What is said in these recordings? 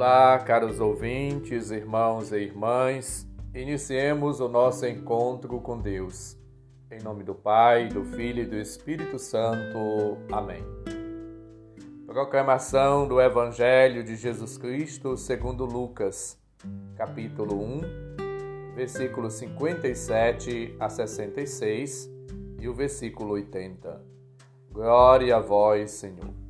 Olá, caros ouvintes, irmãos e irmãs. Iniciemos o nosso encontro com Deus. Em nome do Pai, do Filho e do Espírito Santo. Amém. Proclamação do Evangelho de Jesus Cristo segundo Lucas, capítulo 1, versículos 57 a 66 e o versículo 80. Glória a vós, Senhor.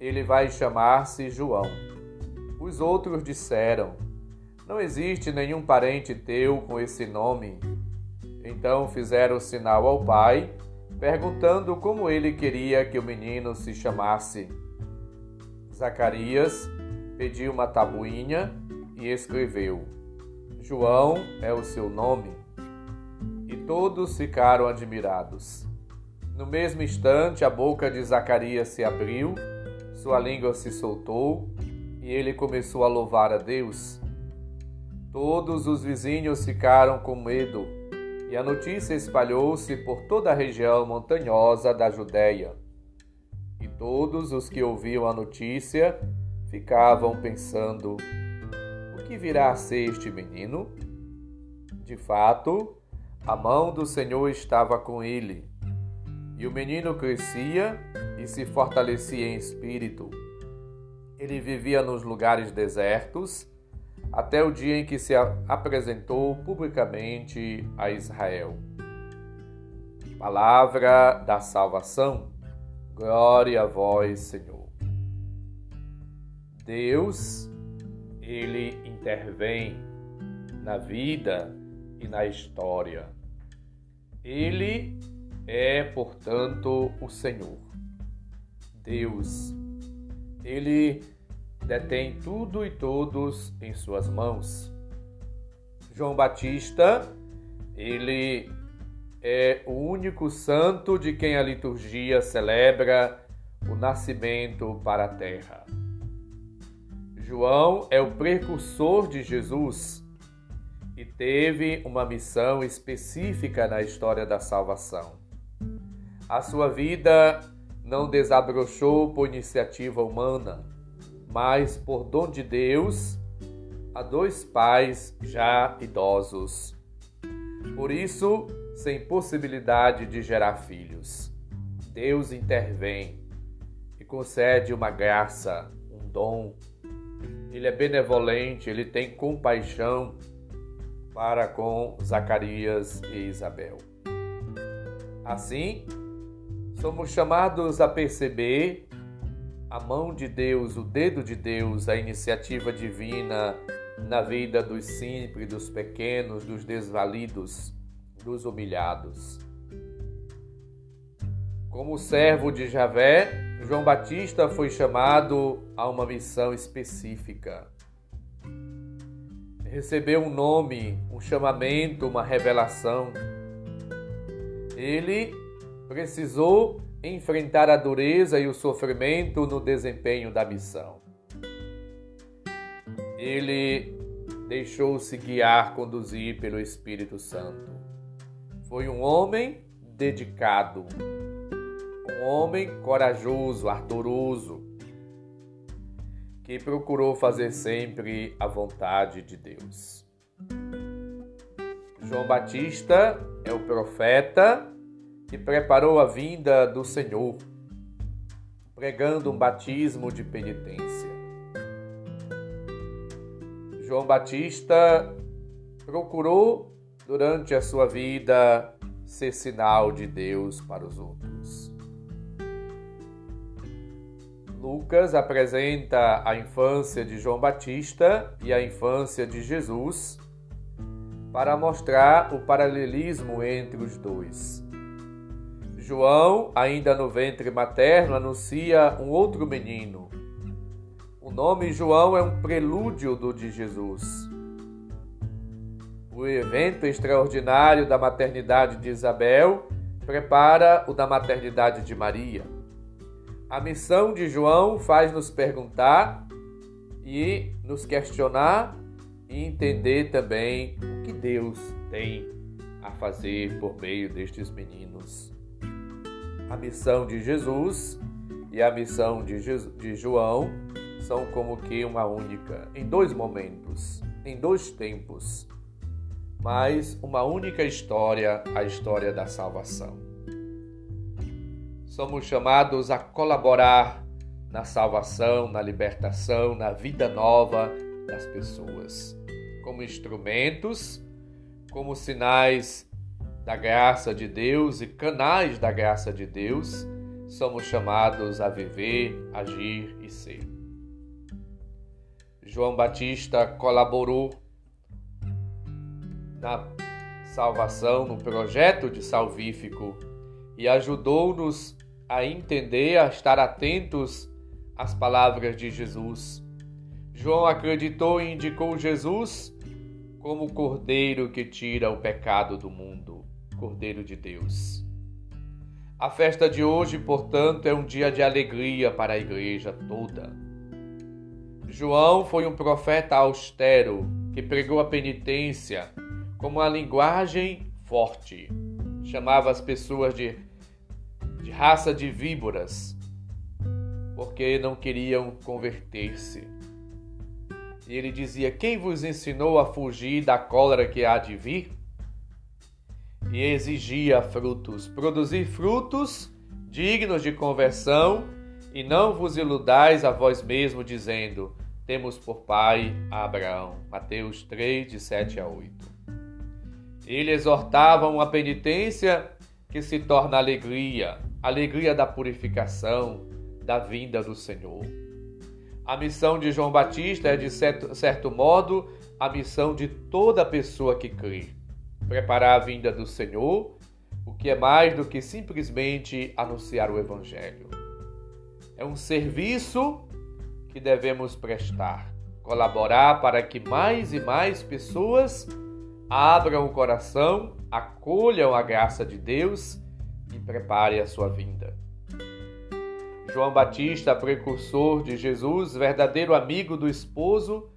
ele vai chamar-se João. Os outros disseram: Não existe nenhum parente teu com esse nome. Então fizeram sinal ao pai, perguntando como ele queria que o menino se chamasse. Zacarias pediu uma tabuinha e escreveu: João é o seu nome. E todos ficaram admirados. No mesmo instante, a boca de Zacarias se abriu sua língua se soltou e ele começou a louvar a Deus. Todos os vizinhos ficaram com medo e a notícia espalhou-se por toda a região montanhosa da Judéia. E todos os que ouviam a notícia ficavam pensando: o que virá a ser este menino? De fato, a mão do Senhor estava com ele e o menino crescia e se fortalecia em espírito. Ele vivia nos lugares desertos até o dia em que se apresentou publicamente a Israel. Palavra da salvação. Glória a vós, Senhor. Deus, ele intervém na vida e na história. Ele é, portanto, o Senhor. Deus, ele detém tudo e todos em suas mãos. João Batista, ele é o único santo de quem a liturgia celebra o nascimento para a terra. João é o precursor de Jesus e teve uma missão específica na história da salvação. A sua vida não desabrochou por iniciativa humana, mas por dom de Deus a dois pais já idosos. Por isso, sem possibilidade de gerar filhos, Deus intervém e concede uma graça, um dom. Ele é benevolente, ele tem compaixão para com Zacarias e Isabel. Assim, somos chamados a perceber a mão de Deus, o dedo de Deus, a iniciativa divina na vida dos simples, dos pequenos, dos desvalidos, dos humilhados. Como servo de Javé, João Batista foi chamado a uma missão específica. Recebeu um nome, um chamamento, uma revelação. Ele precisou enfrentar a dureza e o sofrimento no desempenho da missão. Ele deixou-se guiar, conduzir pelo Espírito Santo. Foi um homem dedicado, um homem corajoso, ardoroso, que procurou fazer sempre a vontade de Deus. João Batista é o profeta que preparou a vinda do Senhor, pregando um batismo de penitência. João Batista procurou, durante a sua vida, ser sinal de Deus para os outros. Lucas apresenta a infância de João Batista e a infância de Jesus para mostrar o paralelismo entre os dois. João, ainda no ventre materno, anuncia um outro menino, O nome João é um prelúdio do de Jesus. O evento extraordinário da maternidade de Isabel prepara o da maternidade de Maria. A missão de João faz nos perguntar e nos questionar e entender também o que Deus tem a fazer por meio destes meninos. A missão de Jesus e a missão de, de João são como que uma única, em dois momentos, em dois tempos, mas uma única história, a história da salvação. Somos chamados a colaborar na salvação, na libertação, na vida nova das pessoas, como instrumentos, como sinais da graça de Deus e canais da graça de Deus, somos chamados a viver, agir e ser. João Batista colaborou na salvação, no projeto de salvífico e ajudou-nos a entender, a estar atentos às palavras de Jesus. João acreditou e indicou Jesus como o Cordeiro que tira o pecado do mundo, Cordeiro de Deus. A festa de hoje, portanto, é um dia de alegria para a igreja toda. João foi um profeta austero que pregou a penitência com uma linguagem forte. Chamava as pessoas de, de raça de víboras, porque não queriam converter-se. E ele dizia: Quem vos ensinou a fugir da cólera que há de vir? E exigia frutos, produzir frutos dignos de conversão, e não vos iludais a vós mesmo, dizendo: Temos por pai Abraão. Mateus 3, de 7 a 8. Ele exortava uma penitência que se torna alegria, alegria da purificação, da vinda do Senhor. A missão de João Batista é, de certo, certo modo, a missão de toda pessoa que crê. Preparar a vinda do Senhor, o que é mais do que simplesmente anunciar o Evangelho. É um serviço que devemos prestar, colaborar para que mais e mais pessoas abram o coração, acolham a graça de Deus e preparem a sua vinda. João Batista, precursor de Jesus, verdadeiro amigo do esposo,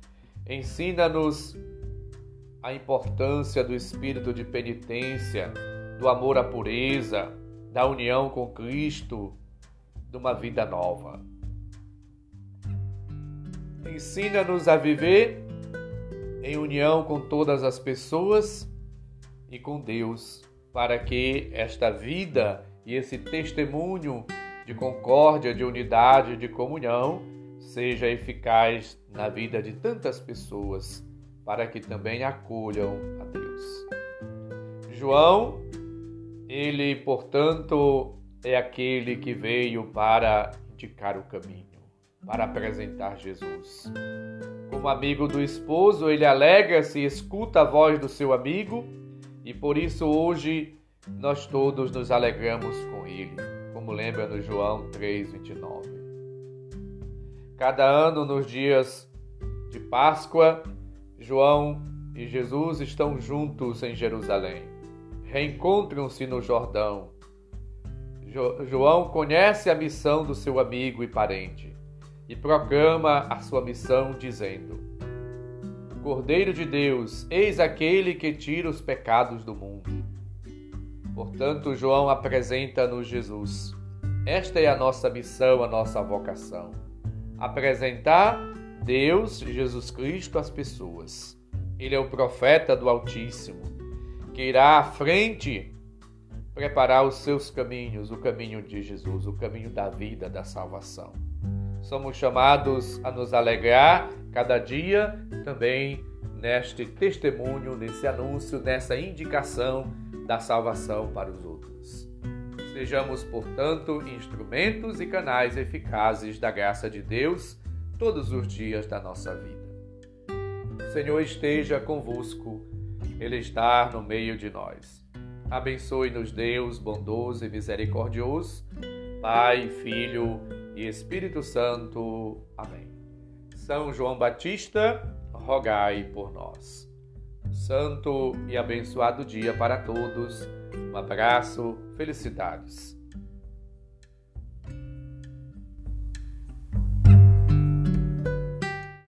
ensina-nos a importância do espírito de penitência, do amor à pureza, da união com Cristo, de uma vida nova. Ensina-nos a viver em união com todas as pessoas e com Deus, para que esta vida e esse testemunho de concórdia, de unidade, de comunhão, seja eficaz na vida de tantas pessoas, para que também acolham a Deus. João, ele, portanto, é aquele que veio para indicar o caminho, para apresentar Jesus. Como amigo do esposo, ele alegra-se e escuta a voz do seu amigo, e por isso hoje nós todos nos alegramos com ele como lembra no João 3:29. Cada ano nos dias de Páscoa, João e Jesus estão juntos em Jerusalém. Reencontram-se no Jordão. Jo João conhece a missão do seu amigo e parente e proclama a sua missão dizendo: Cordeiro de Deus, eis aquele que tira os pecados do mundo. Portanto, João apresenta-nos Jesus. Esta é a nossa missão, a nossa vocação. Apresentar Deus, Jesus Cristo, às pessoas. Ele é o profeta do Altíssimo, que irá à frente preparar os seus caminhos, o caminho de Jesus, o caminho da vida, da salvação. Somos chamados a nos alegrar cada dia também neste testemunho, nesse anúncio, nessa indicação da salvação para os outros. Sejamos, portanto, instrumentos e canais eficazes da graça de Deus todos os dias da nossa vida. O Senhor esteja convosco, Ele está no meio de nós. Abençoe-nos, Deus bondoso e misericordioso, Pai, Filho e Espírito Santo. Amém. São João Batista, rogai por nós. Santo e abençoado dia para todos. Um abraço, felicidades.